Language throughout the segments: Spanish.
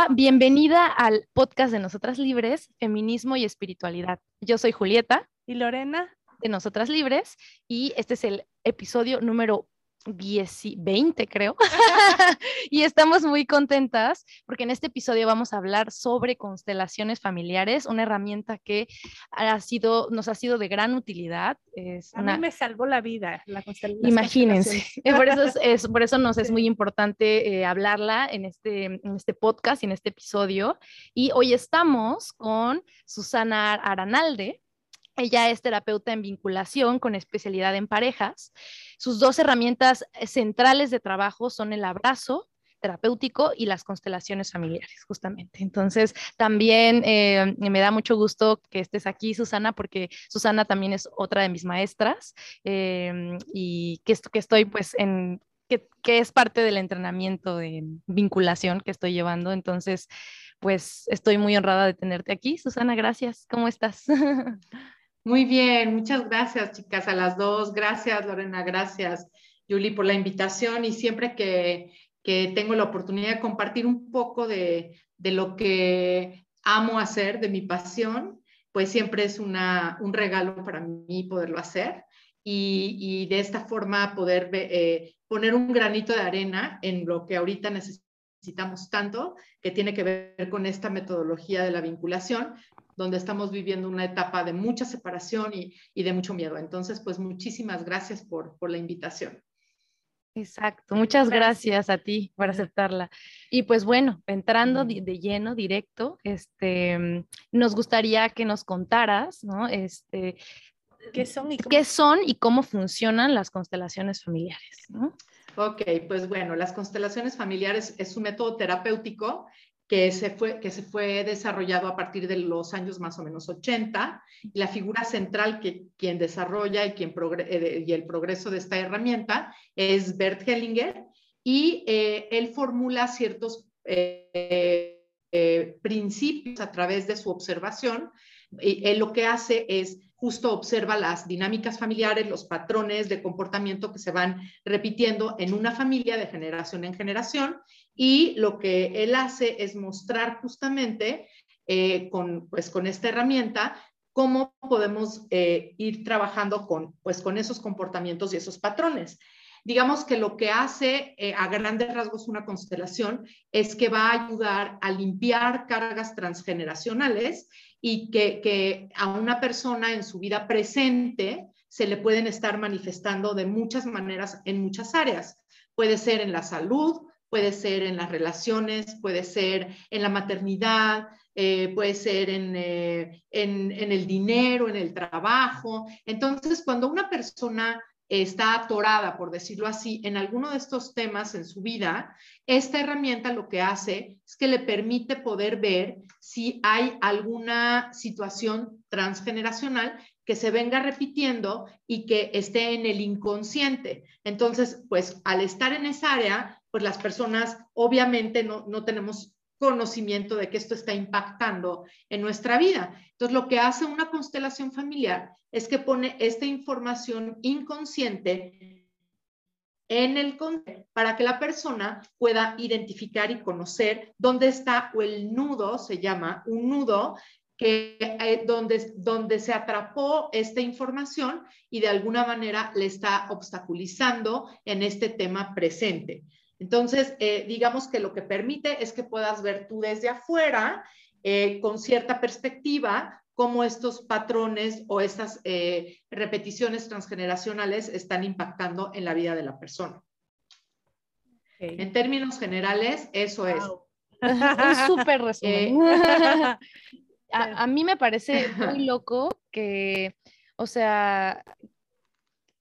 Hola, bienvenida al podcast de Nosotras Libres, Feminismo y Espiritualidad. Yo soy Julieta. Y Lorena. De Nosotras Libres. Y este es el episodio número 20, creo. y estamos muy contentas porque en este episodio vamos a hablar sobre constelaciones familiares, una herramienta que ha sido, nos ha sido de gran utilidad. Es a mí me salvó la vida la constelación. Imagínense. por, eso es, por eso nos es muy importante eh, hablarla en este, en este podcast y en este episodio. Y hoy estamos con Susana Aranalde. Ella es terapeuta en vinculación con especialidad en parejas. Sus dos herramientas centrales de trabajo son el abrazo terapéutico y las constelaciones familiares, justamente. Entonces, también eh, me da mucho gusto que estés aquí, Susana, porque Susana también es otra de mis maestras eh, y que, que estoy pues que, que, es parte del entrenamiento de vinculación que estoy llevando. Entonces, pues estoy muy honrada de tenerte aquí. Susana, gracias. ¿Cómo estás? Muy bien, muchas gracias, chicas, a las dos. Gracias, Lorena, gracias, Julie, por la invitación y siempre que, tengo la oportunidad de compartir un poco de, lo que amo hacer, de mi pasión, pues siempre es una, un regalo para mí poderlo hacer y, de esta forma poder eh, poner un granito de arena en lo que ahorita necesitamos tanto, que tiene que ver con esta metodología de la vinculación, donde estamos viviendo una etapa de mucha separación y, de mucho miedo. Entonces, pues muchísimas gracias por, la invitación. Exacto, muchas gracias. a ti por aceptarla. Y pues bueno, entrando de, lleno, directo, este, nos gustaría que nos contaras, ¿no? Este, ¿Qué son y cómo, ¿qué son y cómo funcionan las constelaciones familiares? ¿no? Ok, pues bueno, las constelaciones familiares es un método terapéutico que se, fue, que se fue desarrollado a partir de los años más o menos 80. Y la figura central que quien desarrolla y, quien eh, y el progreso de esta herramienta es Bert Hellinger y eh, él formula ciertos eh, principios a través de su observación. Y él lo que hace es justo observa las dinámicas familiares, los patrones de comportamiento que se van repitiendo en una familia de generación en generación y lo que él hace es mostrar justamente eh, con, pues, con esta herramienta cómo podemos eh, ir trabajando con, pues, con esos comportamientos y esos patrones. Digamos que lo que hace eh, a grandes rasgos una constelación es que va a ayudar a limpiar cargas transgeneracionales y que, a una persona en su vida presente se le pueden estar manifestando de muchas maneras en muchas áreas. Puede ser en la salud, puede ser en las relaciones, puede ser en la maternidad, eh, puede ser en, eh, en, en, el dinero, en el trabajo. Entonces, cuando una persona está atorada, por decirlo así, en alguno de estos temas en su vida, esta herramienta lo que hace es que le permite poder ver si hay alguna situación transgeneracional que se venga repitiendo y que esté en el inconsciente. Entonces, pues al estar en esa área, pues las personas obviamente no, no tenemos conocimiento de que esto está impactando en nuestra vida. Entonces, lo que hace una constelación familiar es que pone esta información inconsciente en el para que la persona pueda identificar y conocer dónde está o el nudo, se llama un nudo, que, eh, donde, donde se atrapó esta información y de alguna manera le está obstaculizando en este tema presente. Entonces, eh, digamos que lo que permite es que puedas ver tú desde afuera, eh, con cierta perspectiva, cómo estos patrones o estas eh, repeticiones transgeneracionales están impactando en la vida de la persona. En términos generales, eso es. Un súper resumen. a, mí me parece muy loco que, o sea,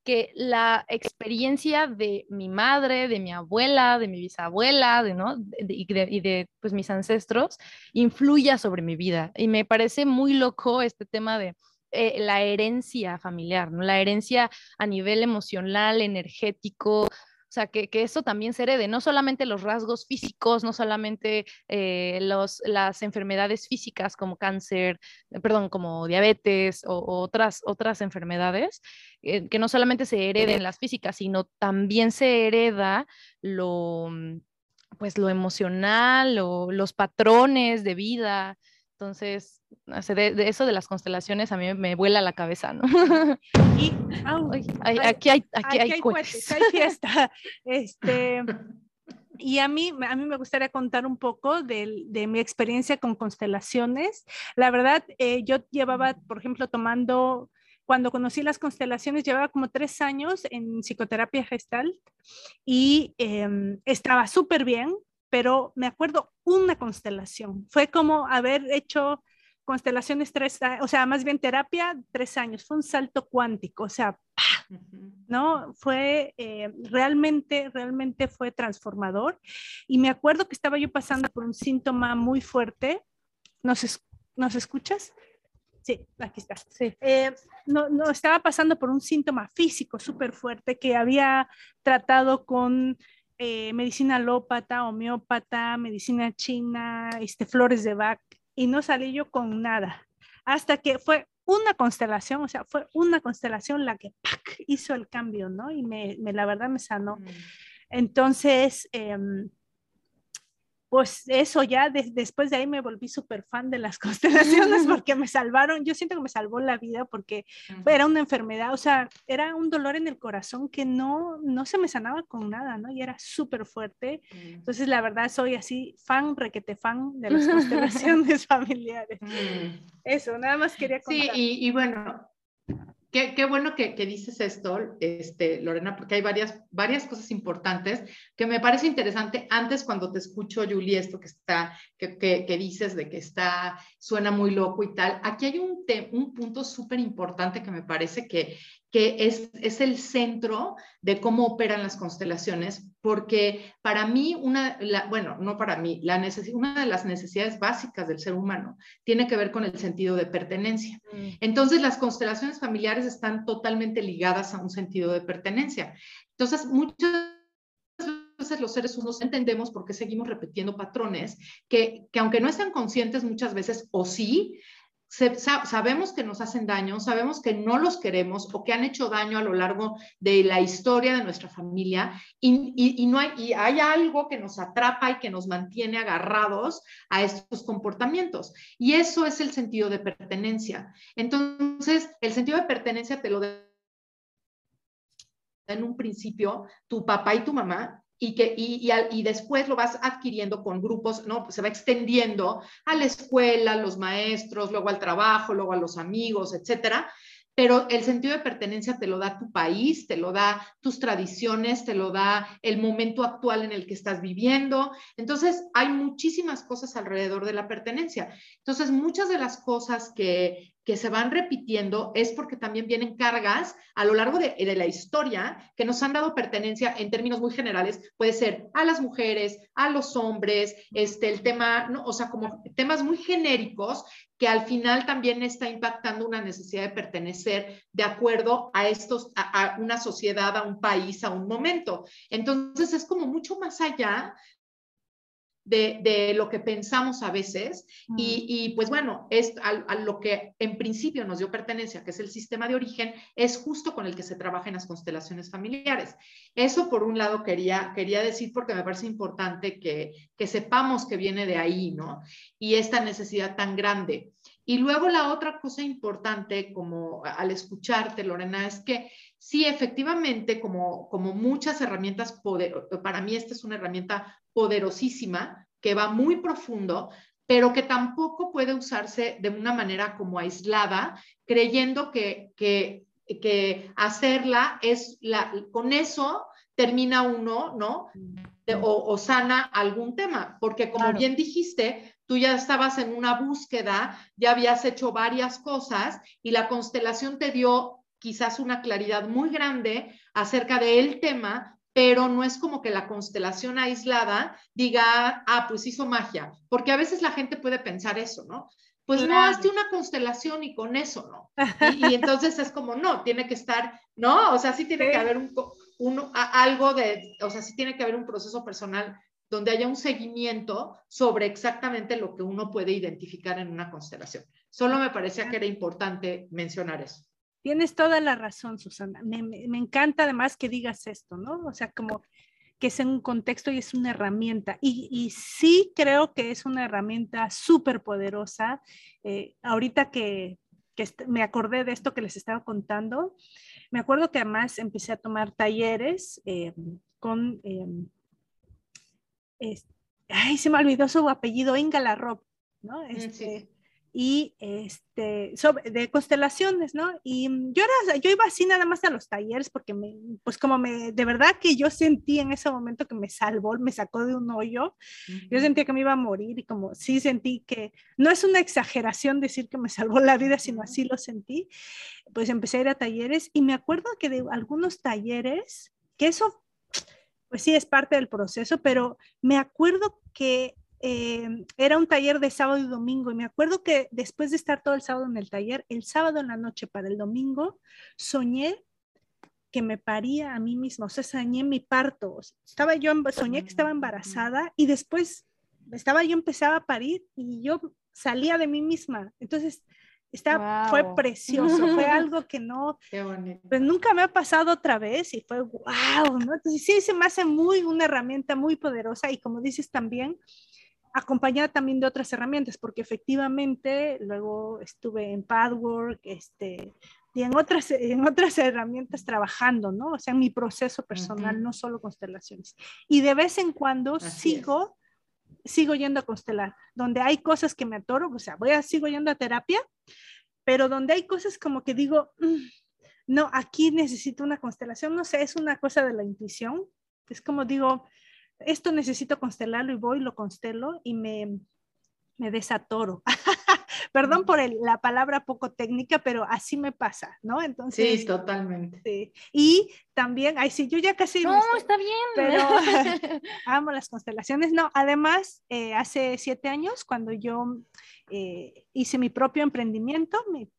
que la experiencia de mi madre, de mi abuela, de mi bisabuela, de, ¿no? y de, pues, mis ancestros, influya sobre mi vida. Y me parece muy loco este tema de eh, la herencia familiar, la herencia a nivel emocional, energético, o sea, que, eso también se herede, no solamente los rasgos físicos, no solamente eh, los, las enfermedades físicas como cáncer, eh, perdón, como diabetes o, otras, otras enfermedades, eh, que no solamente se hereden las físicas, sino también se hereda lo, pues lo emocional o los patrones de vida. Entonces, de, eso de las constelaciones a mí me vuela la cabeza, ¿no? Y, aquí hay, aquí, hay, hay fiesta. Este, y a mí, a mí me gustaría contar un poco de, de mi experiencia con constelaciones. La verdad, eh, yo llevaba, por ejemplo, tomando cuando conocí las constelaciones, llevaba como tres años en psicoterapia gestal y em, estaba súper bien, pero me acuerdo una constelación. Fue como haber hecho constelaciones tres, o sea, más bien terapia tres años. Fue un salto cuántico, o sea, ¿no? Fue eh, realmente, realmente fue transformador. Y me acuerdo que estaba yo pasando por un síntoma muy fuerte. ¿Nos, ¿nos escuchas? Sí, aquí está. Sí. Eh, no, no, estaba pasando por un síntoma físico súper fuerte que había tratado con eh, medicina alópata, homeópata, medicina china, este, flores de Bach, y no salí yo con nada. Hasta que fue una constelación, o sea, fue una constelación la que hizo el cambio, ¿no? Y me, me, la verdad me sanó. Mm. Entonces, eh, pues eso ya después de ahí me volví súper fan de las constelaciones porque me salvaron, yo siento que me salvó la vida porque era una enfermedad, o sea, era un dolor en el corazón que no, no se me sanaba con nada, ¿no? Y era súper fuerte. Entonces, la verdad, soy así fan, requete fan de las constelaciones familiares. Mm. Eso, nada más quería contar. Sí, y, y bueno, Qué, bueno que, dices esto, este, Lorena, porque hay varias, varias cosas importantes que me parece interesante. Antes, cuando te escucho, Julie, esto que está, que, que dices de que está, suena muy loco y tal, aquí hay un, un punto súper importante que me parece que, que es, es, el centro de cómo operan las constelaciones, porque para mí, una, la, bueno, no para mí, la una de las necesidades básicas del ser humano tiene que ver con el sentido de pertenencia. Mm. Entonces, las constelaciones familiares están totalmente ligadas a un sentido de pertenencia. Entonces, muchas veces los seres humanos entendemos por qué seguimos repitiendo patrones que, que aunque no están conscientes muchas veces, o sí, sabemos que nos hacen daño, sabemos que no los queremos o que han hecho daño a lo largo de la historia de nuestra familia y, no hay, y hay algo que nos atrapa y que nos mantiene agarrados a estos comportamientos. Y eso es el sentido de pertenencia. Entonces, el sentido de pertenencia te lo en un principio tu papá y tu mamá y, que, y, y, después lo vas adquiriendo con grupos, ¿no? Se va extendiendo a la escuela, los maestros, luego al trabajo, luego a los amigos, etcétera. Pero el sentido de pertenencia te lo da tu país, te lo da tus tradiciones, te lo da el momento actual en el que estás viviendo. Entonces, hay muchísimas cosas alrededor de la pertenencia. Entonces, muchas de las cosas que, que se van repitiendo es porque también vienen cargas a lo largo de, la historia que nos han dado pertenencia en términos muy generales, puede ser a las mujeres, a los hombres, este, el tema, ¿no? o sea, como temas muy genéricos que al final también está impactando una necesidad de pertenecer de acuerdo a estos, a una sociedad, a un país, a un momento. Entonces es como mucho más allá de, lo que pensamos a veces. Y, pues bueno, es a, lo que en principio nos dio pertenencia, que es el sistema de origen, es justo con el que se trabaja en las constelaciones familiares. Eso por un lado quería, quería decir porque me parece importante que, que sepamos que viene de ahí, ¿no? Y esta necesidad tan grande. Y luego la otra cosa importante, como al escucharte, Lorena, es que sí, efectivamente, como, como muchas herramientas, para mí esta es una herramienta poderosísima que va muy profundo, pero que tampoco puede usarse de una manera como aislada, creyendo que, que, que hacerla es la, con eso termina uno, ¿no? o, sana algún tema, porque como bien dijiste, tú ya estabas en una búsqueda, ya habías hecho varias cosas y la constelación te dio quizás una claridad muy grande acerca del tema, pero no es como que la constelación aislada diga, ah, pues hizo magia, porque a veces la gente puede pensar eso, ¿no? Pues no, hazte una constelación y con eso, ¿no? Y, entonces es como, no, tiene que estar, ¿no? O sea, sí tiene que haber un, un, algo de, o sea, sí tiene que haber un proceso personal donde haya un seguimiento sobre exactamente lo que uno puede identificar en una constelación. Solo me parecía que era importante mencionar eso. Tienes toda la razón, Susana. Me, me, encanta además que digas esto, ¿no? O sea, como que es en un contexto y es una herramienta. Y, sí creo que es una herramienta súper poderosa. Eh, ahorita que, me acordé de esto que les estaba contando, me acuerdo que además empecé a tomar talleres eh, con... ay, se me olvidó su apellido, Inga Rob, ¿no? Mm, este, y este, sobre, de constelaciones, ¿no? Y yo, era, yo iba así nada más a los talleres porque me, pues como me, de verdad que yo sentí en ese momento que me salvó, me sacó de un hoyo, yo sentía que me iba a morir y como sí sentí que, no es una exageración decir que me salvó la vida, sino así lo sentí, pues empecé a ir a talleres y me acuerdo que de algunos talleres, que eso pues sí es parte del proceso, pero me acuerdo que Em, era un taller de sábado y domingo y me acuerdo que después de estar todo el sábado en el taller, el sábado en la noche para el domingo, soñé que me paría a mí misma, o sea, soñé mi parto, estaba yo, soñé que estaba embarazada y después estaba yo empezaba a parir y yo salía de mí misma. Entonces, está, fue precioso, fue algo que no, pues nunca me ha pasado otra vez y fue wow, ¿no? Entonces sí, se me hace muy una herramienta muy poderosa y como dices también, acompañada también de otras herramientas, porque efectivamente luego estuve en Padwork, este, y en otras, en otras herramientas trabajando, ¿no? O sea, en mi proceso personal, no solo constelaciones. Y de vez en cuando sigo, sigo yendo a constelar, donde hay cosas que me atoro, o sea, voy a, sigo yendo a terapia, pero donde hay cosas como que digo, mm, no, aquí necesito una constelación, no sé, es una cosa de la intuición, es como digo, esto necesito constelarlo y voy, lo constelo y me, me desatoro. Perdón por la palabra poco técnica, pero así me pasa, ¿no? Entonces. Sí, totalmente. Sí. Y también, ay, sí, yo ya casi. No, está bien. Pero amo las constelaciones. No, además, eh, hace siete años, cuando yo eh, hice mi propio emprendimiento, me,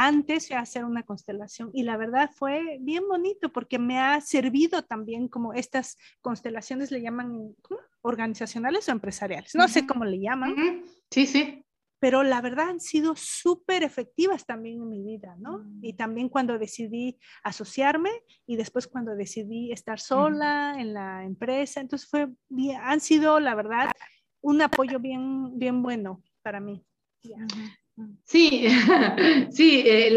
antes de hacer una constelación y la verdad fue bien bonito porque me ha servido también como estas constelaciones le llaman organizacionales o empresariales, no sé cómo le llaman. Sí, sí. Pero la verdad han sido súper efectivas también en mi vida, ¿no? Mm. Y también cuando decidí asociarme y después cuando decidí estar sola en la empresa, entonces fue han sido la verdad un apoyo bien, bien bueno para mí. Sí, sí, eh,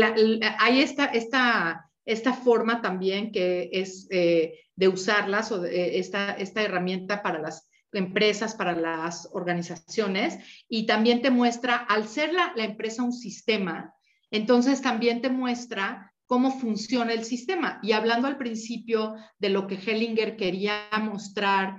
hay esta, esta, esta, forma también que es eh, de usarlas o eh, esta, esta herramienta para las empresas, para las organizaciones y también te muestra, al ser la, la empresa un sistema, entonces también te muestra cómo funciona el sistema. Y hablando al principio de lo que Hellinger quería mostrar,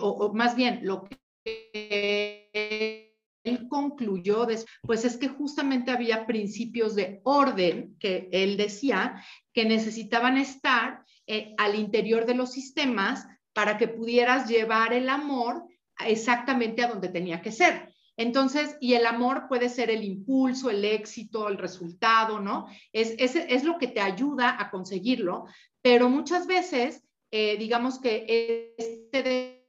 o, o, más bien lo que él concluyó, pues es que justamente había principios de orden que él decía que necesitaban estar eh, al interior de los sistemas para que pudieras llevar el amor exactamente a donde tenía que ser. Entonces, y el amor puede ser el impulso, el éxito, el resultado, ¿no? Es, es, es lo que te ayuda a conseguirlo, pero muchas veces, eh, digamos que este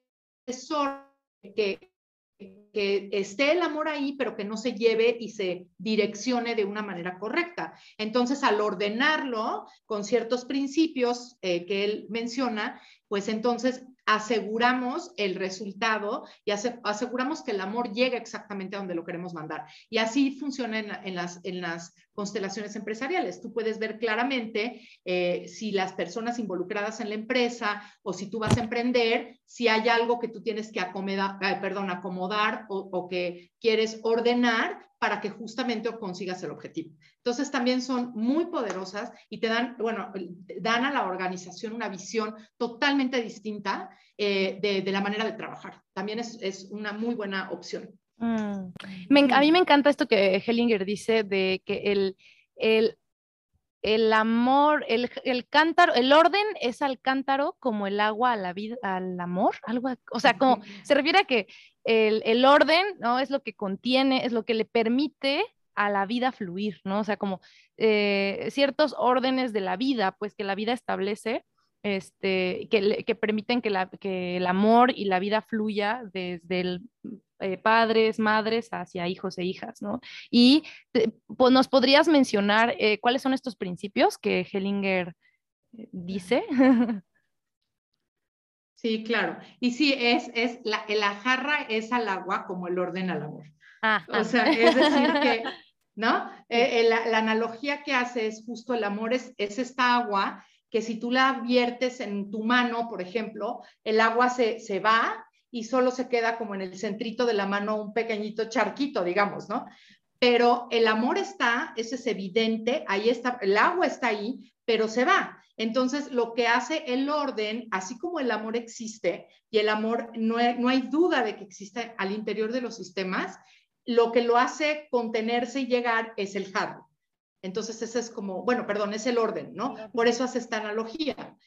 desorden que que esté el amor ahí, pero que no se lleve y se direccione de una manera correcta. Entonces, al ordenarlo con ciertos principios eh, que él menciona, pues entonces aseguramos el resultado y aseguramos que el amor llegue exactamente a donde lo queremos mandar. Y así funciona en, las, en las constelaciones empresariales. Tú puedes ver claramente eh, si las personas involucradas en la empresa o si tú vas a emprender, si hay algo que tú tienes que acomodar, eh, perdón, acomodar o que quieres ordenar para que justamente consigas el objetivo. Entonces también son muy poderosas y te dan, bueno, dan a la organización una visión totalmente distinta eh, de, la manera de trabajar. También es, una muy buena opción. Mm. a mí me encanta esto que Hellinger dice de que el, el, el amor, el, el, cántaro, el orden es al cántaro como el agua a la vida, al amor, algo, o sea, como se refiere a que el, orden, ¿no? Es lo que contiene, es lo que le permite a la vida fluir, ¿no? O sea, como eh, ciertos órdenes de la vida, pues que la vida establece, este, que, permiten que, la, que, el amor y la vida fluya desde el, eh, padres, madres hacia hijos e hijas, ¿no? Y pues, nos podrías mencionar eh, cuáles son estos principios que Hellinger dice. Sí, claro. Y sí, es, es la, la jarra es al agua como el orden al amor. Ah, o sea, es decir que, ¿no? Eh, eh, la, analogía que hace es justo el amor es, es esta agua que si tú la viertes en tu mano, por ejemplo, el agua se, se va y solo se queda como en el centrito de la mano un pequeñito charquito, digamos, ¿no? Pero el amor está, eso es evidente, ahí está, el agua está ahí, pero se va. Entonces, lo que hace el orden, así como el amor existe, y el amor no, hay duda de que existe al interior de los sistemas, lo que lo hace contenerse y llegar es el jarro. Entonces, ese es como, bueno, perdón, es el orden, ¿no? Por eso hace esta analogía.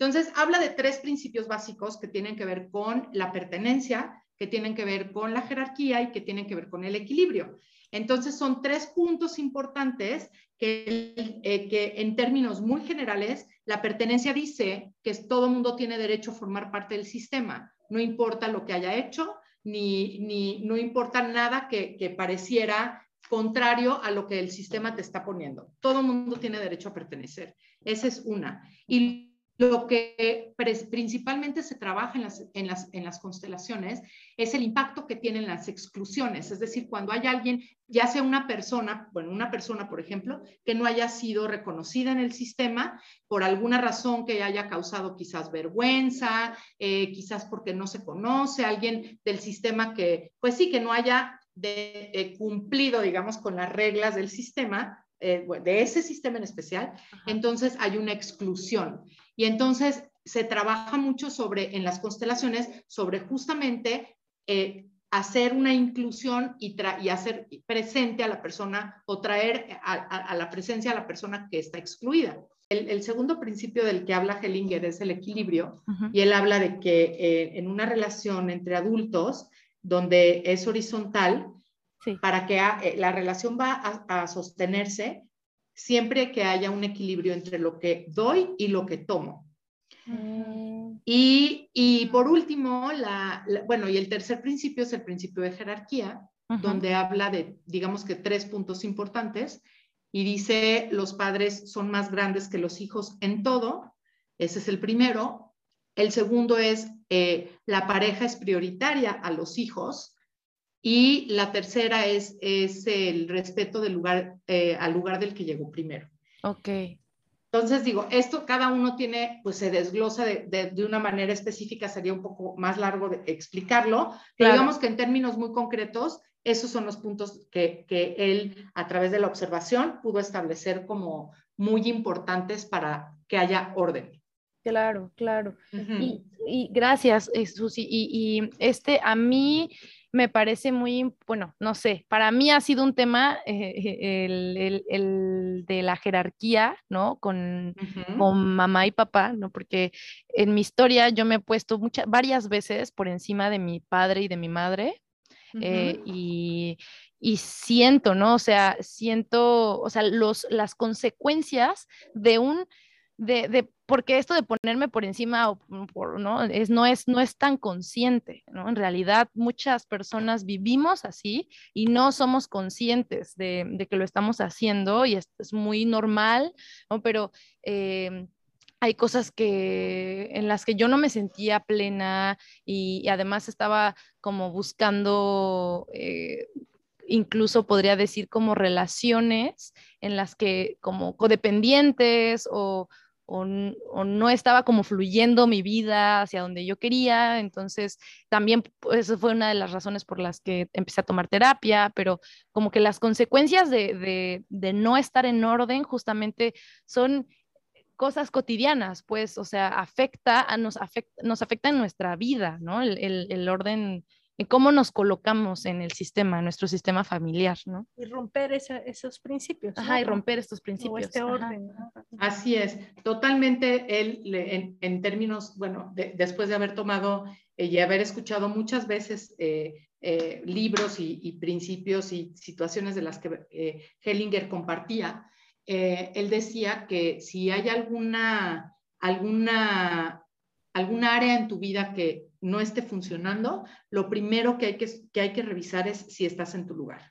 Entonces, habla de tres principios básicos que tienen que ver con la pertenencia, que tienen que ver con la jerarquía y que tienen que ver con el equilibrio. Entonces, son tres puntos importantes que, eh, que en términos muy generales, la pertenencia dice que todo mundo tiene derecho a formar parte del sistema, no importa lo que haya hecho, ni, ni no importa nada que, que pareciera contrario a lo que el sistema te está poniendo. Todo mundo tiene derecho a pertenecer. Esa es una. Y lo que principalmente se trabaja en las, en, las, en las, constelaciones es el impacto que tienen las exclusiones, es decir, cuando hay alguien, ya sea una persona, bueno, una persona, por ejemplo, que no haya sido reconocida en el sistema por alguna razón que haya causado quizás vergüenza, eh, quizás porque no se conoce, alguien del sistema que, pues sí, que no haya de, eh, cumplido, digamos, con las reglas del sistema, eh, de ese sistema en especial, entonces hay una exclusión. Y entonces se trabaja mucho sobre, en las constelaciones, sobre justamente eh, hacer una inclusión y, y, hacer presente a la persona o traer a, la presencia a la persona que está excluida. El, segundo principio del que habla Hellinger es el equilibrio y él habla de que eh, en una relación entre adultos donde es horizontal, para que eh, la relación va a, sostenerse siempre que haya un equilibrio entre lo que doy y lo que tomo. Mm. Y, por último, la, bueno, y el tercer principio es el principio de jerarquía, donde habla de, digamos que tres puntos importantes, y dice, los padres son más grandes que los hijos en todo, ese es el primero. El segundo es, eh, la pareja es prioritaria a los hijos, y la tercera es, es el respeto del lugar, eh, al lugar del que llegó primero. Ok. Entonces, digo, esto cada uno tiene, pues se desglosa de, de, una manera específica, sería un poco más largo de explicarlo, pero digamos que en términos muy concretos, esos son los puntos que, que, él, a través de la observación, pudo establecer como muy importantes para que haya orden. Claro, claro. y, y, gracias, Susi. Y, y, este, a mí me parece muy, bueno, no sé, para mí ha sido un tema eh, el, de la jerarquía, ¿no? Con, con, mamá y papá, ¿no? Porque en mi historia yo me he puesto muchas, varias veces por encima de mi padre y de mi madre. Eh, y, y, siento, ¿no? O sea, siento, o sea, los, las consecuencias de un de, porque esto de ponerme por encima o mm, por, ¿no? Es, no, es, no es tan consciente, ¿no? En realidad muchas personas vivimos así y no somos conscientes de, que lo estamos haciendo y es, muy normal, ¿no? Pero em, hay cosas que, en las que yo no me sentía plena y, además estaba como buscando... Eh, incluso podría decir como relaciones en las que como codependientes o, o, no estaba como fluyendo mi vida hacia donde yo quería. Entonces, también pues, esa fue una de las razones por las que empecé a tomar terapia, pero como que las consecuencias de, no estar en orden justamente son cosas cotidianas, pues, o sea, afecta, a, nos, afecta, nos afecta en nuestra vida, ¿no? El, el orden en cómo nos colocamos en el sistema, en nuestro sistema familiar, ¿no? Y romper esos principios. Ajá, y romper estos principios. este orden. Así es, totalmente él, en, términos, bueno, después de haber tomado eh, y haber escuchado muchas veces eh, eh, libros y, principios y situaciones de las que Hellinger compartía, él decía que si hay alguna, alguna, alguna área en tu vida que no esté funcionando, lo primero que hay que, que, hay que revisar es si estás en tu lugar,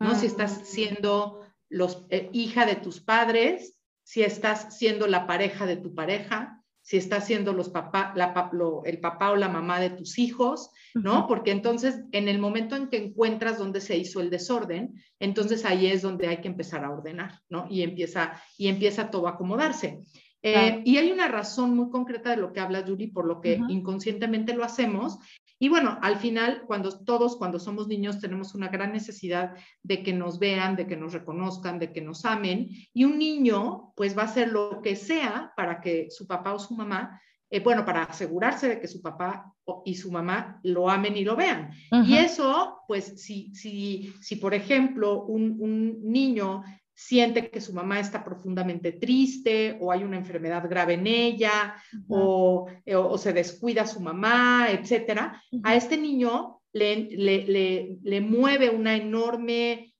¿no? Si estás ah. siendo los, eh, hija de tus padres, si estás siendo la pareja de tu pareja, si está siendo los papá, la, el papá o la mamá de tus hijos, ¿no? Porque entonces en el momento en que encuentras dónde se hizo el desorden, entonces ahí es donde hay que empezar a ordenar, ¿no? Y empieza, y empieza todo a acomodarse. Eh, y hay una razón muy concreta de lo que habla Julie, por lo que inconscientemente lo hacemos. Y bueno, al final, cuando todos, cuando somos niños, tenemos una gran necesidad de que nos vean, de que nos reconozcan, de que nos amen. Y un niño, pues va a hacer lo que sea para que su papá o su mamá, eh, bueno, para asegurarse de que su papá y su mamá lo amen y lo vean. Y eso, pues, si, si, si por ejemplo, un, un niño siente que su mamá está profundamente triste o hay una enfermedad grave en ella eh, o, se descuida su mamá, etcétera, a este niño le, le, le, mueve una enorme,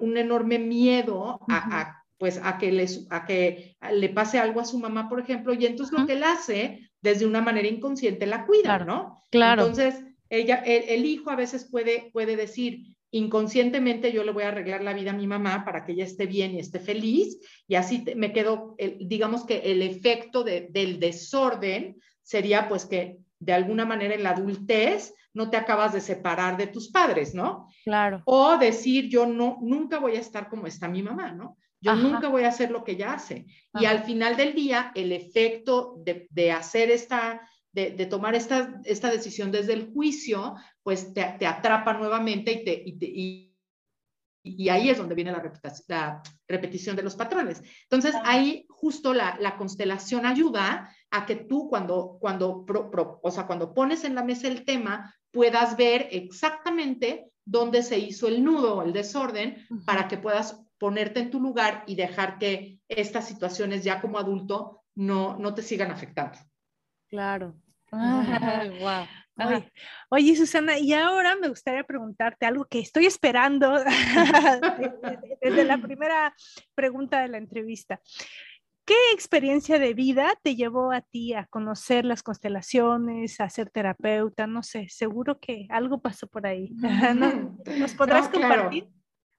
un enorme miedo a, pues a que, le, a que le pase algo a su mamá, por ejemplo, y entonces lo que él hace, desde una manera inconsciente, la cuida, ¿no? Claro. Entonces, ella, el, hijo a veces puede, puede decir, inconscientemente yo le voy a arreglar la vida a mi mamá para que ella esté bien y esté feliz y así me quedo, digamos que el efecto del desorden sería pues que de alguna manera en la adultez no te acabas de separar de tus padres, ¿no? Claro. O decir yo no, nunca voy a estar como está mi mamá, ¿no? Yo nunca voy a hacer lo que ella hace. Y al final del día, el efecto de, de hacer esta de, tomar esta, esta decisión desde el juicio, pues te, te atrapa nuevamente y, te, y, y, ahí es donde viene la, la, repetición de los patrones. Entonces, ahí justo la, la, constelación ayuda a que tú cuando, cuando, o sea, cuando pones en la mesa el tema, puedas ver exactamente dónde se hizo el nudo o el desorden para que puedas ponerte en tu lugar y dejar que estas situaciones ya como adulto no, no te sigan afectando. Claro. Wow. Oye, Susana, y ahora me gustaría preguntarte algo que estoy esperando desde la primera pregunta de la entrevista. ¿Qué experiencia de vida te llevó a ti a conocer las constelaciones, a ser terapeuta? No sé, seguro que algo pasó por ahí. ¿Nos podrás compartir?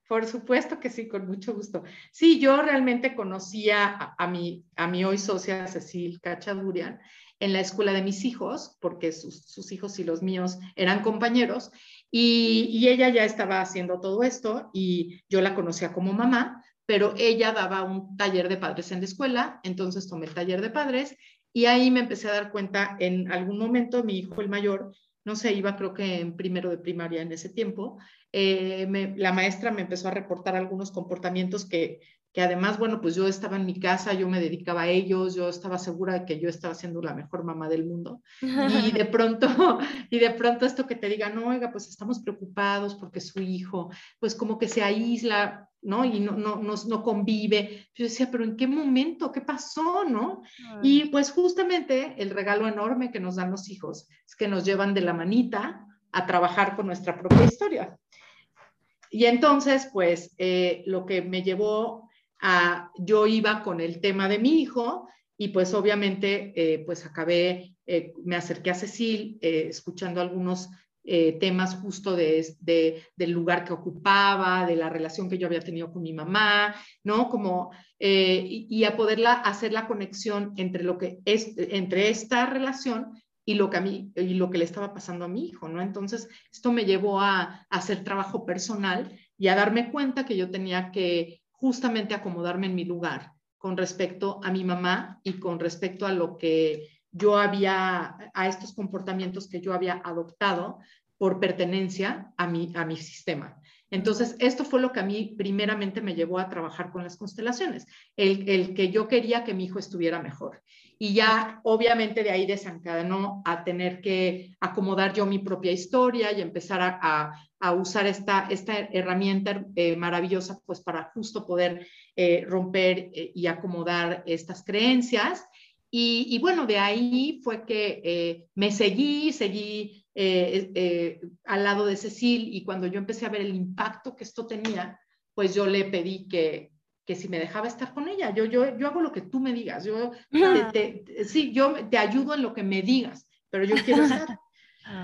Por supuesto que sí, con mucho gusto. Sí, yo realmente conocía a, mi, a mi hoy socia Cecil Cachadurian en la escuela de mis hijos, porque sus, hijos y los míos eran compañeros, y, ella ya estaba haciendo todo esto y yo la conocía como mamá, pero ella daba un taller de padres en la escuela, entonces tomé el taller de padres y ahí me empecé a dar cuenta, en algún momento mi hijo el mayor, no sé, iba creo que en primero de primaria en ese tiempo, eh, la maestra me empezó a reportar algunos comportamientos que que además, bueno, pues yo estaba en mi casa, yo me dedicaba a ellos, yo estaba segura de que yo estaba siendo la mejor mamá del mundo. Y de pronto, y de pronto esto que te digan, no, oiga, pues estamos preocupados porque su hijo, pues como que se aísla, ¿no? Y no, no, no, no convive. Yo decía, pero ¿en qué momento? ¿Qué pasó? ¿No? Y pues justamente el regalo enorme que nos dan los hijos es que nos llevan de la manita a trabajar con nuestra propia historia. Y entonces, pues, eh, lo que me llevó yo iba con el tema de mi hijo y pues obviamente eh, pues acabé, eh, me acerqué a Cecil escuchando algunos temas justo de, del lugar que ocupaba, de la relación que yo había tenido con mi mamá, ¿no? Como, y, a poderla hacer la conexión entre lo que es, entre esta relación y lo que a mí, y lo que le estaba pasando a mi hijo, ¿no? Entonces, esto me llevó a hacer trabajo personal y a darme cuenta que yo tenía que justamente acomodarme en mi lugar con respecto a mi mamá y con respecto a lo que yo había, a estos comportamientos que yo había adoptado por pertenencia a mi, a mi sistema. Entonces, esto fue lo que a mí primeramente me llevó a trabajar con las constelaciones, el, el, que yo quería que mi hijo estuviera mejor. Y ya, obviamente, de ahí desencadenó a tener que acomodar yo mi propia historia y empezar a, a, usar esta, esta herramienta eh, maravillosa, pues para justo poder eh, romper eh, y acomodar estas creencias. Y, y, bueno, de ahí fue que me seguí, seguí eh, eh, al lado de Cecil y cuando yo empecé a ver el impacto que esto tenía, pues yo le pedí que, que si me dejaba estar con ella, yo, yo, yo hago lo que tú me digas, yo te, sí, yo te ayudo en lo que me digas, pero yo quiero estar.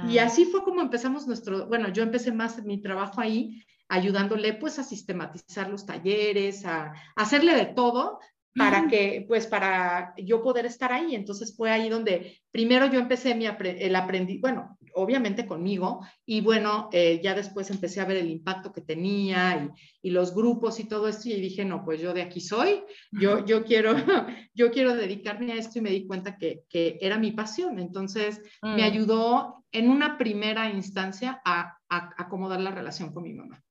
Y ah. así fue como empezamos nuestro, bueno, yo empecé más mi trabajo ahí, ayudándole pues a sistematizar los talleres, a, a hacerle de todo, para que, pues para yo poder estar ahí. Entonces fue ahí donde primero yo empecé mi el aprendí, bueno, obviamente conmigo, y bueno, eh, ya después empecé a ver el impacto que tenía y, y, los grupos y todo esto, y dije, no, pues yo de aquí soy, yo, yo, quiero, yo quiero dedicarme a esto y me di cuenta que, que era mi pasión. Entonces me mm. ayudó en una primera instancia a, a acomodar la relación con mi mamá.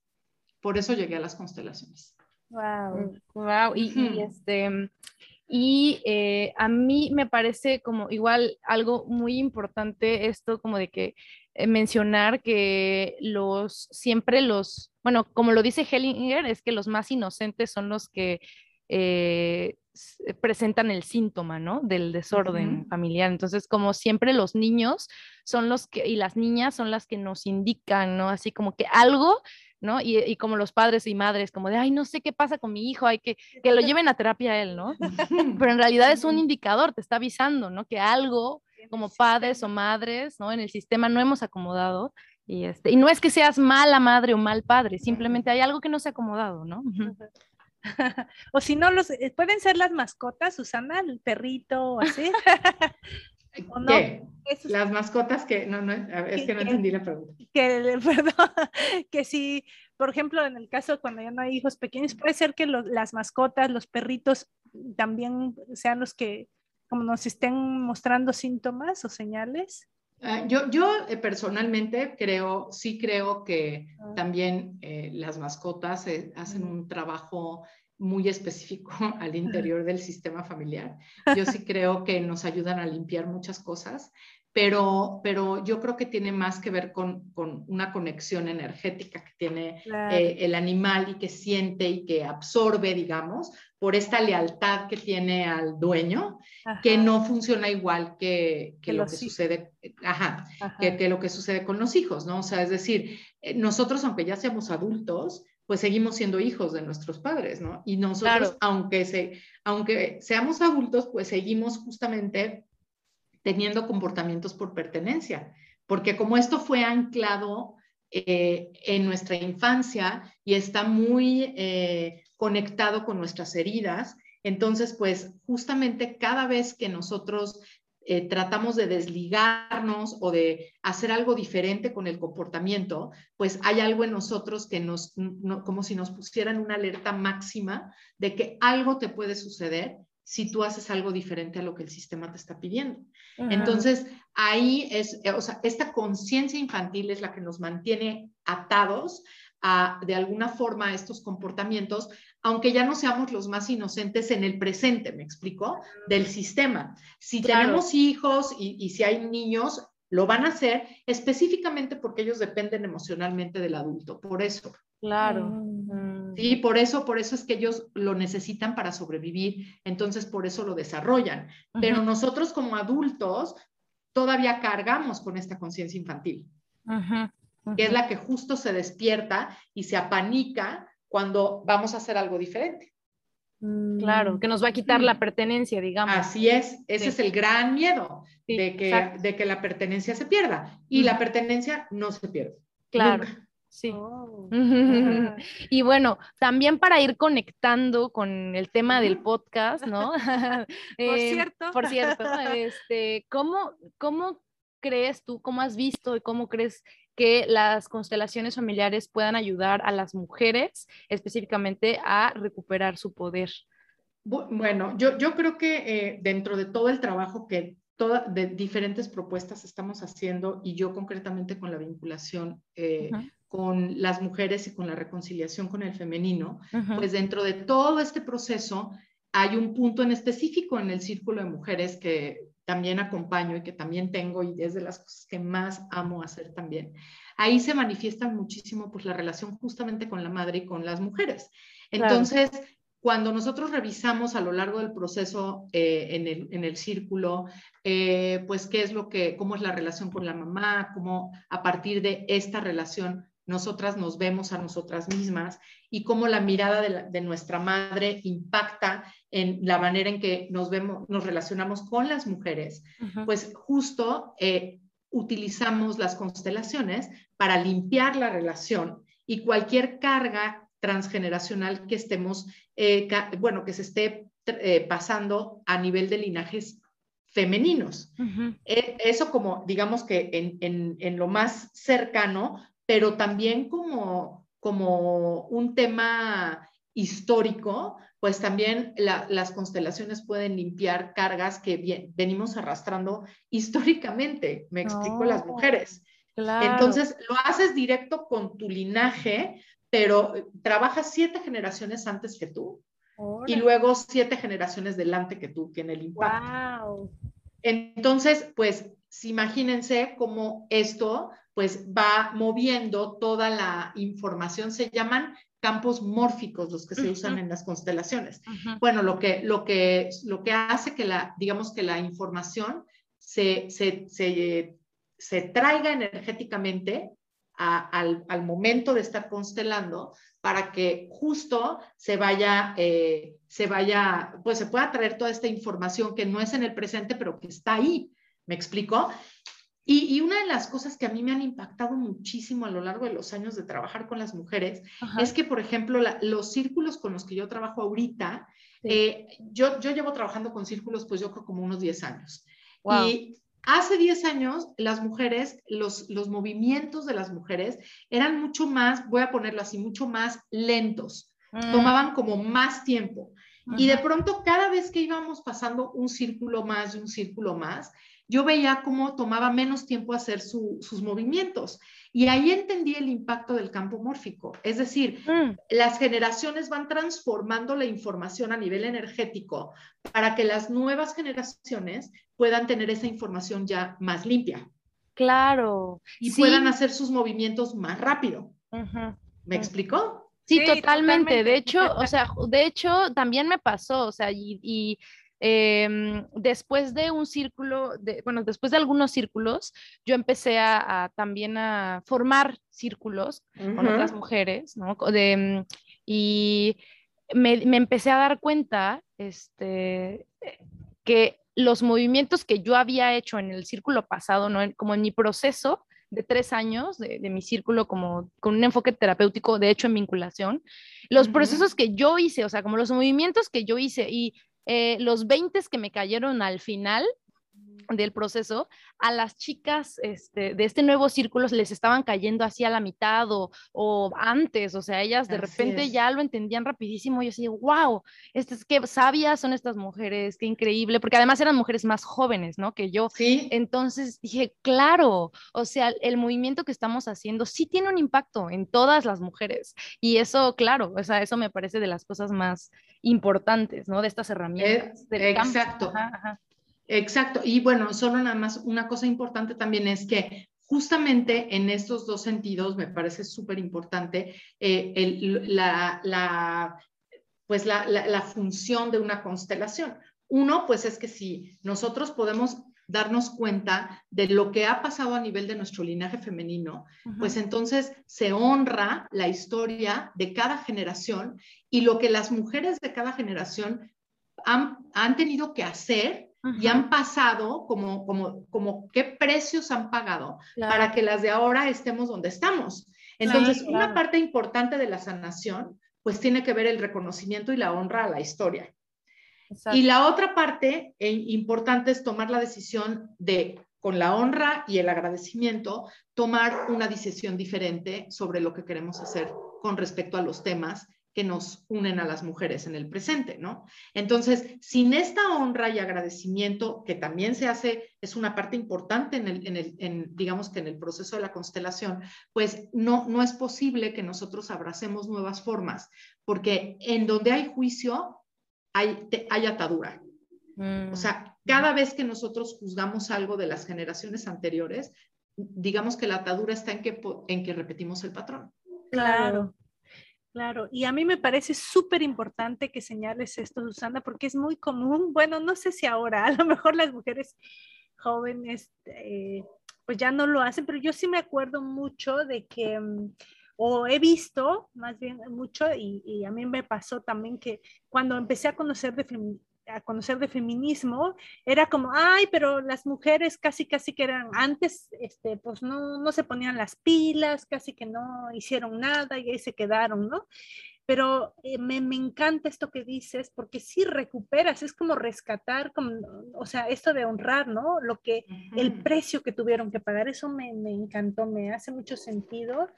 Por eso llegué a las constelaciones. Wow, wow. Y, este, y eh, a mí me parece como igual algo muy importante esto como de que eh, mencionar que los, siempre los, bueno, como lo dice Hellinger, es que los más inocentes son los que eh, presentan el síntoma, ¿no? Del desorden familiar. Entonces, como siempre los niños son los que, y las niñas son las que nos indican, ¿no? Así como que algo ¿no? Y, como los padres y madres, como de, ay, no sé qué pasa con mi hijo, hay que que lo lleven a terapia él, ¿no? Pero en realidad es un indicador, te está avisando, ¿no? Que algo como padres o madres, ¿no? En el sistema no hemos acomodado. Y, este, y no es que seas mala madre o mal padre, simplemente hay algo que no se ha acomodado, ¿no? o si no, los, eh, pueden ser las mascotas, Susana, el perrito o así. ¿Qué? Las mascotas que, no, no, es que no entendí la pregunta. Que, perdón, que si, por ejemplo, en el caso cuando ya no hay hijos pequeños, puede ser que las mascotas, los perritos también sean los que como nos estén mostrando síntomas o señales. Ah, yo, yo eh, personalmente creo, sí creo que ah. también eh, las mascotas eh, hacen un trabajo muy específico al interior del sistema familiar. Yo sí creo que nos ayudan a limpiar muchas cosas, pero, pero yo creo que tiene más que ver con, con una conexión energética que tiene eh, el animal y que siente y que absorbe, digamos, por esta lealtad que tiene al dueño, que no funciona igual que, que, lo que sucede, ajá, Que, que, lo que sucede con los hijos, ¿no? O sea, es decir, eh, nosotros, aunque ya seamos adultos, pues seguimos siendo hijos de nuestros padres, ¿no? Y nosotros, aunque, se, aunque seamos adultos, pues seguimos justamente teniendo comportamientos por pertenencia, porque como esto fue anclado eh, en nuestra infancia y está muy eh, conectado con nuestras heridas, entonces, pues justamente cada vez que nosotros eh, tratamos de desligarnos o de hacer algo diferente con el comportamiento, pues hay algo en nosotros que nos, como si nos pusieran una alerta máxima de que algo te puede suceder si tú haces algo diferente a lo que el sistema te está pidiendo. Entonces, ahí es, o sea, esta conciencia infantil es la que nos mantiene atados a, de alguna forma, a estos comportamientos aunque ya no seamos los más inocentes en el presente, ¿me explico? Del sistema. Si tenemos hijos y, si hay niños, lo van a hacer específicamente porque ellos dependen emocionalmente del adulto, por eso. Claro. Mm. Sí, por eso, por eso es que ellos lo necesitan para sobrevivir, entonces por eso lo desarrollan. Pero nosotros como adultos todavía cargamos con esta conciencia infantil, que es la que justo se despierta y se apanica cuando vamos a hacer algo diferente. Mm, claro, que nos va a quitar la pertenencia, digamos. Así es, ese es el gran miedo de, que, de que la pertenencia se pierda y la pertenencia no se pierde. Claro. Sí. Oh. y bueno, también para ir conectando con el tema del podcast, ¿no? por eh, cierto. Por cierto, este, ¿cómo, ¿cómo crees tú, cómo has visto y cómo crees que las constelaciones familiares puedan ayudar a las mujeres específicamente a recuperar su poder? Bueno, yo, yo creo que eh, dentro de todo el trabajo que toda, de diferentes propuestas estamos haciendo y yo concretamente con la vinculación eh, con las mujeres y con la reconciliación con el femenino, pues dentro de todo este proceso hay un punto en específico en el círculo de mujeres que también acompaño y que también tengo y es de las cosas que más amo hacer también. Ahí se manifiesta muchísimo pues la relación justamente con la madre y con las mujeres. Entonces, cuando nosotros revisamos a lo largo del proceso eh, en, el, en, el, círculo, eh, pues qué es lo que, cómo es la relación con la mamá, cómo a partir de esta relación nosotras nos vemos a nosotras mismas y cómo la mirada de, nuestra madre impacta en la manera en que nos vemos, nos relacionamos con las mujeres, pues justo eh, utilizamos las constelaciones para limpiar la relación y cualquier carga transgeneracional que estemos, eh, bueno, que se esté eh, pasando a nivel de linajes femeninos. E, eso como, digamos que en, lo más cercano, pero también como, como un tema histórico, pues también las constelaciones pueden limpiar cargas que bien, venimos arrastrando históricamente, me explico, las mujeres. Entonces, lo haces directo con tu linaje, pero trabajas siete generaciones antes que tú y luego siete generaciones delante que tú tiene el impacto. Wow. Entonces, pues imagínense cómo esto pues va moviendo toda la información, se llaman campos mórficos los que se usan en las constelaciones. Bueno, lo que, lo, que, lo que hace que la, digamos que la información se, se, se, se traiga energéticamente al, al, momento de estar constelando para que justo se vaya, eh, se vaya, pues se pueda traer toda esta información que no es en el presente, pero que está ahí. ¿Me explico? Y, y, una de las cosas que a mí me han impactado muchísimo a lo largo de los años de trabajar con las mujeres es que, por ejemplo, los círculos con los que yo trabajo ahorita, eh, yo, yo llevo trabajando con círculos, pues yo creo como unos 10 años. Y Hace 10 años, las mujeres, los, los movimientos de las mujeres eran mucho más, voy a ponerlo así, mucho más lentos, mm. tomaban como más tiempo. Y de pronto, cada vez que íbamos pasando un círculo más y un círculo más, yo veía cómo tomaba menos tiempo hacer sus movimientos. Y ahí entendí el impacto del campo mórfico. Es decir, mm. las generaciones van transformando la información a nivel energético para que las nuevas generaciones puedan tener esa información ya más limpia. Claro. Y puedan hacer sus movimientos más rápido. ¿Me explicó? Sí, totalmente. De hecho, o sea, de hecho, también me pasó, o sea, y Em, después de un círculo, de, bueno, después de algunos círculos, yo empecé a, también a formar círculos con otras mujeres, ¿no? De, y me, me, empecé a dar cuenta este, que los movimientos que yo había hecho en el círculo pasado, ¿no? como en mi proceso de tres años de, de mi círculo como con un enfoque terapéutico, de hecho en vinculación, los procesos que yo hice, o sea, como los movimientos que yo hice y eh, los 20 que me cayeron al final del proceso, a las chicas este, de este nuevo círculo les estaban cayendo así a la mitad o, antes, o sea, ellas de repente ya lo entendían rapidísimo. Y yo así, wow, estas qué sabias son estas mujeres, qué increíble, porque además eran mujeres más jóvenes, ¿no? Que yo. Sí. Entonces dije, claro, o sea, el movimiento que estamos haciendo sí tiene un impacto en todas las mujeres. Y eso, claro, o sea, eso me parece de las cosas más importantes, ¿no? De estas herramientas. exacto. Exacto. Y bueno, solo nada más una cosa importante también es que justamente en estos dos sentidos me parece súper importante eh, la, pues la, la, función de una constelación. Uno, pues es que si nosotros podemos darnos cuenta de lo que ha pasado a nivel de nuestro linaje femenino, pues entonces se honra la historia de cada generación y lo que las mujeres de cada generación han, han tenido que hacer y han pasado como, como, como qué precios han pagado para que las de ahora estemos donde estamos. Entonces, una parte importante de la sanación, pues tiene que ver el reconocimiento y la honra a la historia. Y la otra parte e importante es tomar la decisión de, con la honra y el agradecimiento, tomar una decisión diferente sobre lo que queremos hacer con respecto a los temas que nos unen a las mujeres en el presente, ¿no? Entonces, sin esta honra y agradecimiento, que también se hace, es una parte importante en el, en el en, digamos que en el proceso de la constelación, pues no, no es posible que nosotros abracemos nuevas formas, porque en donde hay juicio, hay, hay atadura. O sea, mm. cada vez que nosotros juzgamos algo de las generaciones anteriores, digamos que la atadura está en que, en que repetimos el patrón. Claro. Claro, y a mí me parece súper importante que señales esto, Susana, porque es muy común, bueno, no sé si ahora, a lo mejor las mujeres jóvenes eh, pues ya no lo hacen, pero yo sí me acuerdo mucho de que, mm, o he visto más bien mucho, y, a mí me pasó también que cuando empecé a conocer de, a conocer de feminismo, era como, ay, pero las mujeres casi, casi que eran antes, este, pues no, no se ponían las pilas, casi que no hicieron nada y ahí se quedaron, ¿no? pero eh, me, me, encanta esto que dices porque si recuperas, es como rescatar, como, o sea, esto de honrar, ¿no? Lo que, el precio que tuvieron que pagar, eso me, me encantó, me hace mucho sentido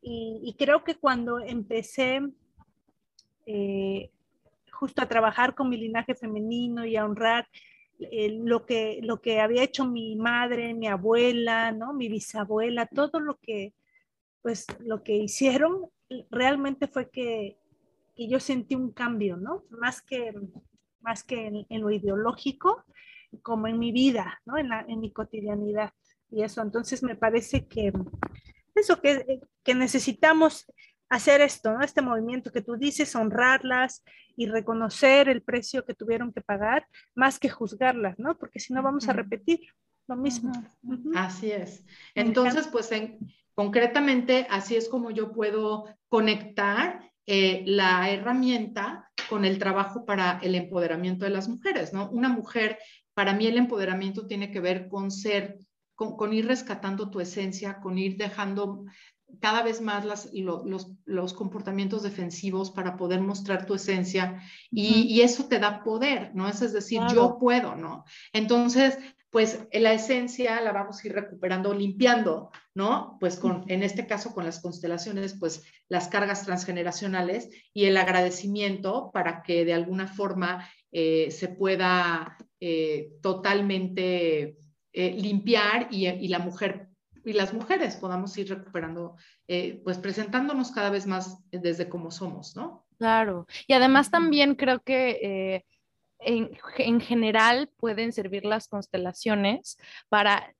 y, y creo que cuando empecé eh, justo a trabajar con mi linaje femenino y a honrar eh, lo, que, lo que había hecho mi madre, mi abuela, ¿no? mi bisabuela, todo lo que, pues, lo que hicieron, realmente fue que, que yo sentí un cambio, ¿no? Más que, más que en, lo ideológico, como en mi vida, ¿no? En, la, en mi cotidianidad. Y eso, entonces me parece que eso que, que necesitamos hacer esto, ¿no? Este movimiento que tú dices, honrarlas y reconocer el precio que tuvieron que pagar, más que juzgarlas, ¿no? Porque si no vamos a repetir lo mismo. Así es. Entonces, pues en, concretamente, así es como yo puedo conectar eh, la herramienta con el trabajo para el empoderamiento de las mujeres, ¿no? Una mujer, para mí el empoderamiento tiene que ver con ser, con ir rescatando tu esencia, con ir dejando cada vez más las, los, los, comportamientos defensivos para poder mostrar tu esencia y, y eso te da poder, ¿no? Es, es decir, yo puedo, ¿no? Entonces, pues la esencia la vamos a ir recuperando, limpiando, ¿no? Pues con, en este caso con las constelaciones, pues las cargas transgeneracionales y el agradecimiento para que de alguna forma eh, se pueda eh, totalmente eh, limpiar y, y la mujer y las mujeres podamos ir recuperando, eh, pues presentándonos cada vez más desde cómo somos, ¿no? Claro. Y además también creo que eh, en, en, general pueden servir las constelaciones para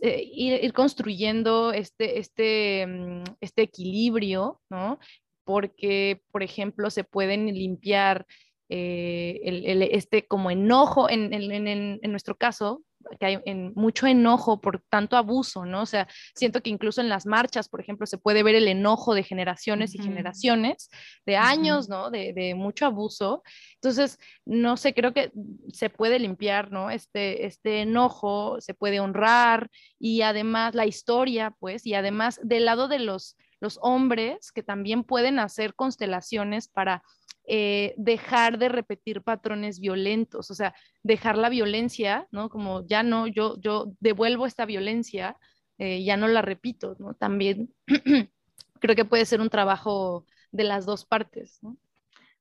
eh, ir, ir, construyendo este, este, mm, este equilibrio, ¿no? Porque, por ejemplo, se pueden limpiar el, el, este como enojo, en, en, en, nuestro caso, que hay en mucho enojo por tanto abuso, ¿no? O sea, siento que incluso en las marchas, por ejemplo, se puede ver el enojo de generaciones y generaciones, de años, ¿no? De, de, mucho abuso. Entonces, no sé, creo que se puede limpiar, ¿no? Este, este enojo, se puede honrar y además la historia, pues, y además del lado de los, los hombres que también pueden hacer constelaciones para eh, dejar de repetir patrones violentos, o sea, dejar la violencia, ¿no? Como ya no, yo, yo devuelvo esta violencia, eh, ya no la repito, ¿no? También creo que puede ser un trabajo de las dos partes, ¿no?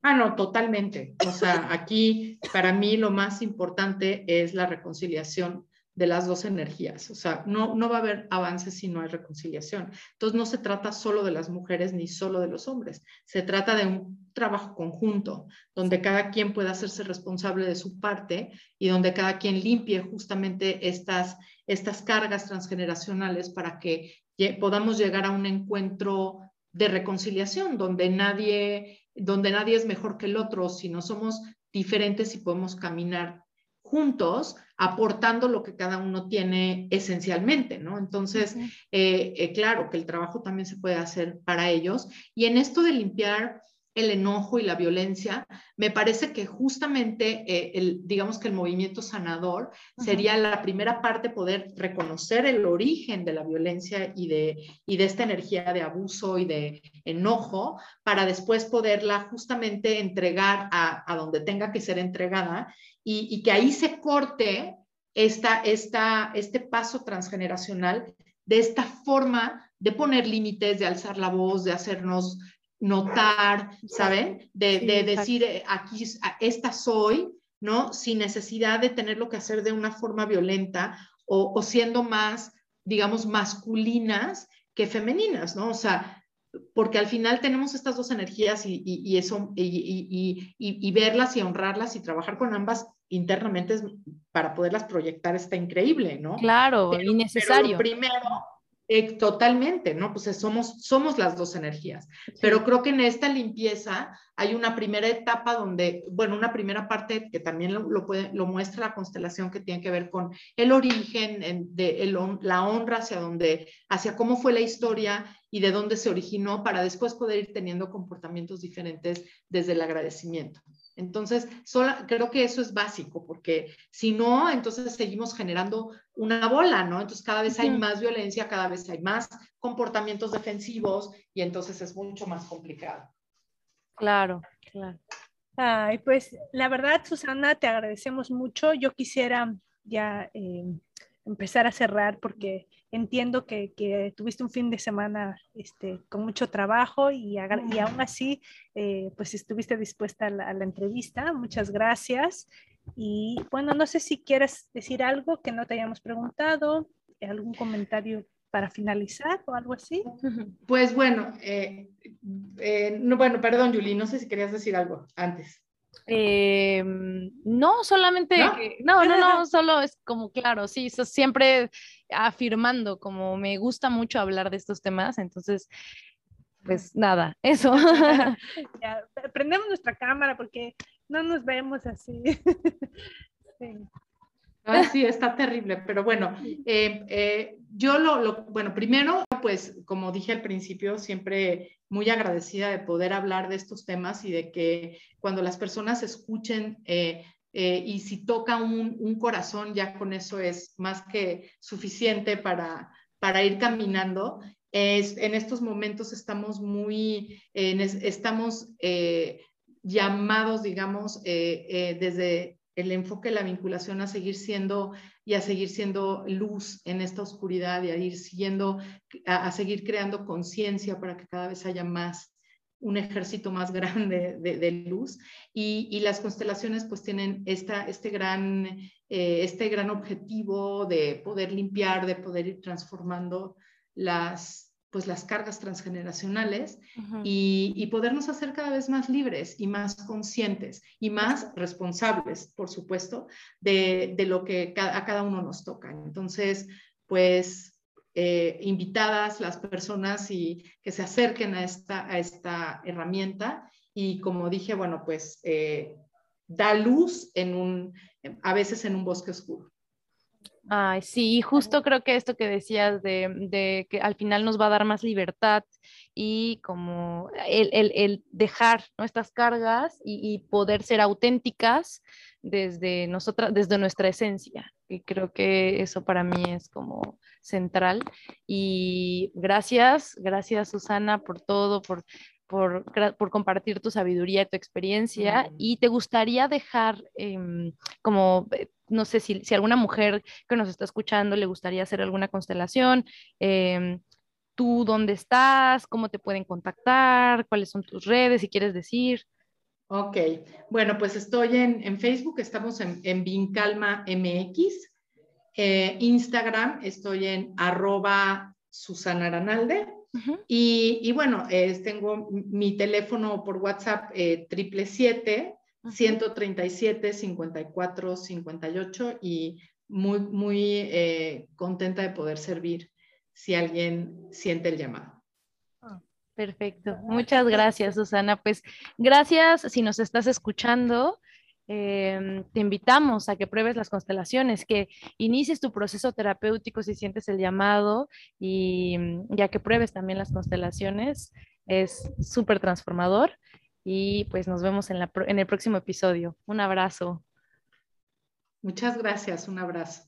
Ah, no, totalmente. O sea, aquí para mí lo más importante es la reconciliación de las dos energías. O sea, no, no va a haber avances si no hay reconciliación. Entonces, no se trata solo de las mujeres ni solo de los hombres. Se trata de un trabajo conjunto, donde cada quien pueda hacerse responsable de su parte y donde cada quien limpie justamente estas, estas cargas transgeneracionales para que podamos llegar a un encuentro de reconciliación, donde nadie, donde nadie es mejor que el otro, sino somos diferentes y podemos caminar juntos, aportando lo que cada uno tiene esencialmente, ¿no? Entonces, eh, eh, claro que el trabajo también se puede hacer para ellos. Y en esto de limpiar el enojo y la violencia, me parece que justamente, eh, el, digamos que el movimiento sanador sería la primera parte, poder reconocer el origen de la violencia y de, y de esta energía de abuso y de enojo, para después poderla justamente entregar a, a donde tenga que ser entregada y, que ahí se corte esta, esta, este paso transgeneracional de esta forma de poner límites, de alzar la voz, de hacernos notar, ¿saben? De, de decir, eh, aquí, esta soy, ¿no? Sin necesidad de tenerlo que hacer de una forma violenta o, o siendo más, digamos, masculinas que femeninas, ¿no? O sea, porque al final tenemos estas dos energías y, y, y eso, y, y, verlas y honrarlas y trabajar con ambas internamente para poderlas proyectar está increíble, ¿no? Claro, y necesario. primero, eh, totalmente, ¿no? Pues somos, somos las dos energías. Pero creo que en esta limpieza hay una primera etapa donde, bueno, una primera parte que también lo, puede, lo muestra la constelación que tiene que ver con el origen, de la honra hacia dónde, hacia cómo fue la historia y de dónde se originó para después poder ir teniendo comportamientos diferentes desde el agradecimiento. Entonces, creo que eso es básico, porque si no, entonces seguimos generando una bola, ¿no? Entonces cada vez hay más violencia, cada vez hay más comportamientos defensivos y entonces es mucho más complicado. Claro, claro. Ay, pues la verdad, Susana, te agradecemos mucho. Yo quisiera ya eh, empezar a cerrar porque entiendo que, que, tuviste un fin de semana este, con mucho trabajo y, y aún así, eh, pues estuviste dispuesta a la, a la, entrevista. Muchas gracias. Y bueno, no sé si quieres decir algo que no te hayamos preguntado, algún comentario para finalizar o algo así. Pues bueno, eh, eh, no, bueno, perdón, Julie, no sé si querías decir algo antes. Eh, no, solamente, ¿No? Que, no, no, no, solo es como claro, sí, siempre afirmando, como me gusta mucho hablar de estos temas, entonces, pues nada, eso. ya, prendemos nuestra cámara porque no nos vemos así. sí. Ah, sí, está terrible, pero bueno, eh, eh, yo lo, lo, bueno, primero, pues como dije al principio, siempre muy agradecida de poder hablar de estos temas y de que cuando las personas escuchen eh, y si toca un, un, corazón, ya con eso es más que suficiente para, para ir caminando. Es, en estos momentos estamos muy, estamos llamados, digamos, desde el enfoque la vinculación a seguir siendo y a seguir siendo luz en esta oscuridad y a ir siguiendo, a, seguir creando conciencia para que cada vez haya más, un ejército más grande de, de luz. Y, y, las constelaciones pues tienen esta, este, gran, eh, este gran objetivo de poder limpiar, de poder ir transformando las, pues las cargas transgeneracionales uh -huh. y, y, podernos hacer cada vez más libres y más conscientes y más responsables, por supuesto, de, de lo que a cada uno nos toca. Entonces, pues eh, invitadas las personas y que se acerquen a esta, a esta herramienta y como dije, bueno, pues eh, da luz en un, a veces en un bosque oscuro. Ay, sí, justo creo que esto que decías de, de, que al final nos va a dar más libertad y como el, el, el dejar nuestras cargas y, y, poder ser auténticas desde nosotras, desde nuestra esencia. Y creo que eso para mí es como central. Y gracias, gracias Susana por todo, por por, por, compartir tu sabiduría y tu experiencia. Mm. Y te gustaría dejar eh, como, no sé si, si, alguna mujer que nos está escuchando le gustaría hacer alguna constelación. Eh, ¿Tú dónde estás? ¿Cómo te pueden contactar? ¿Cuáles son tus redes? Si quieres decir. Ok, bueno, pues estoy en, en Facebook, estamos en, en Vincalma MX. Eh, Instagram, estoy en arroba Susana Aranalde. Uh -huh. y, y, bueno, eh, tengo mi teléfono por WhatsApp eh, triple siete 137 54 58 y muy, muy eh, contenta de poder servir si alguien siente el llamado. Perfecto. Muchas gracias, Susana. Pues gracias si nos estás escuchando. Eh, te invitamos a que pruebes las constelaciones, que inicies tu proceso terapéutico si sientes el llamado y ya que pruebes también las constelaciones. Es súper transformador y pues nos vemos en, la, en el próximo episodio. Un abrazo. Muchas gracias, un abrazo.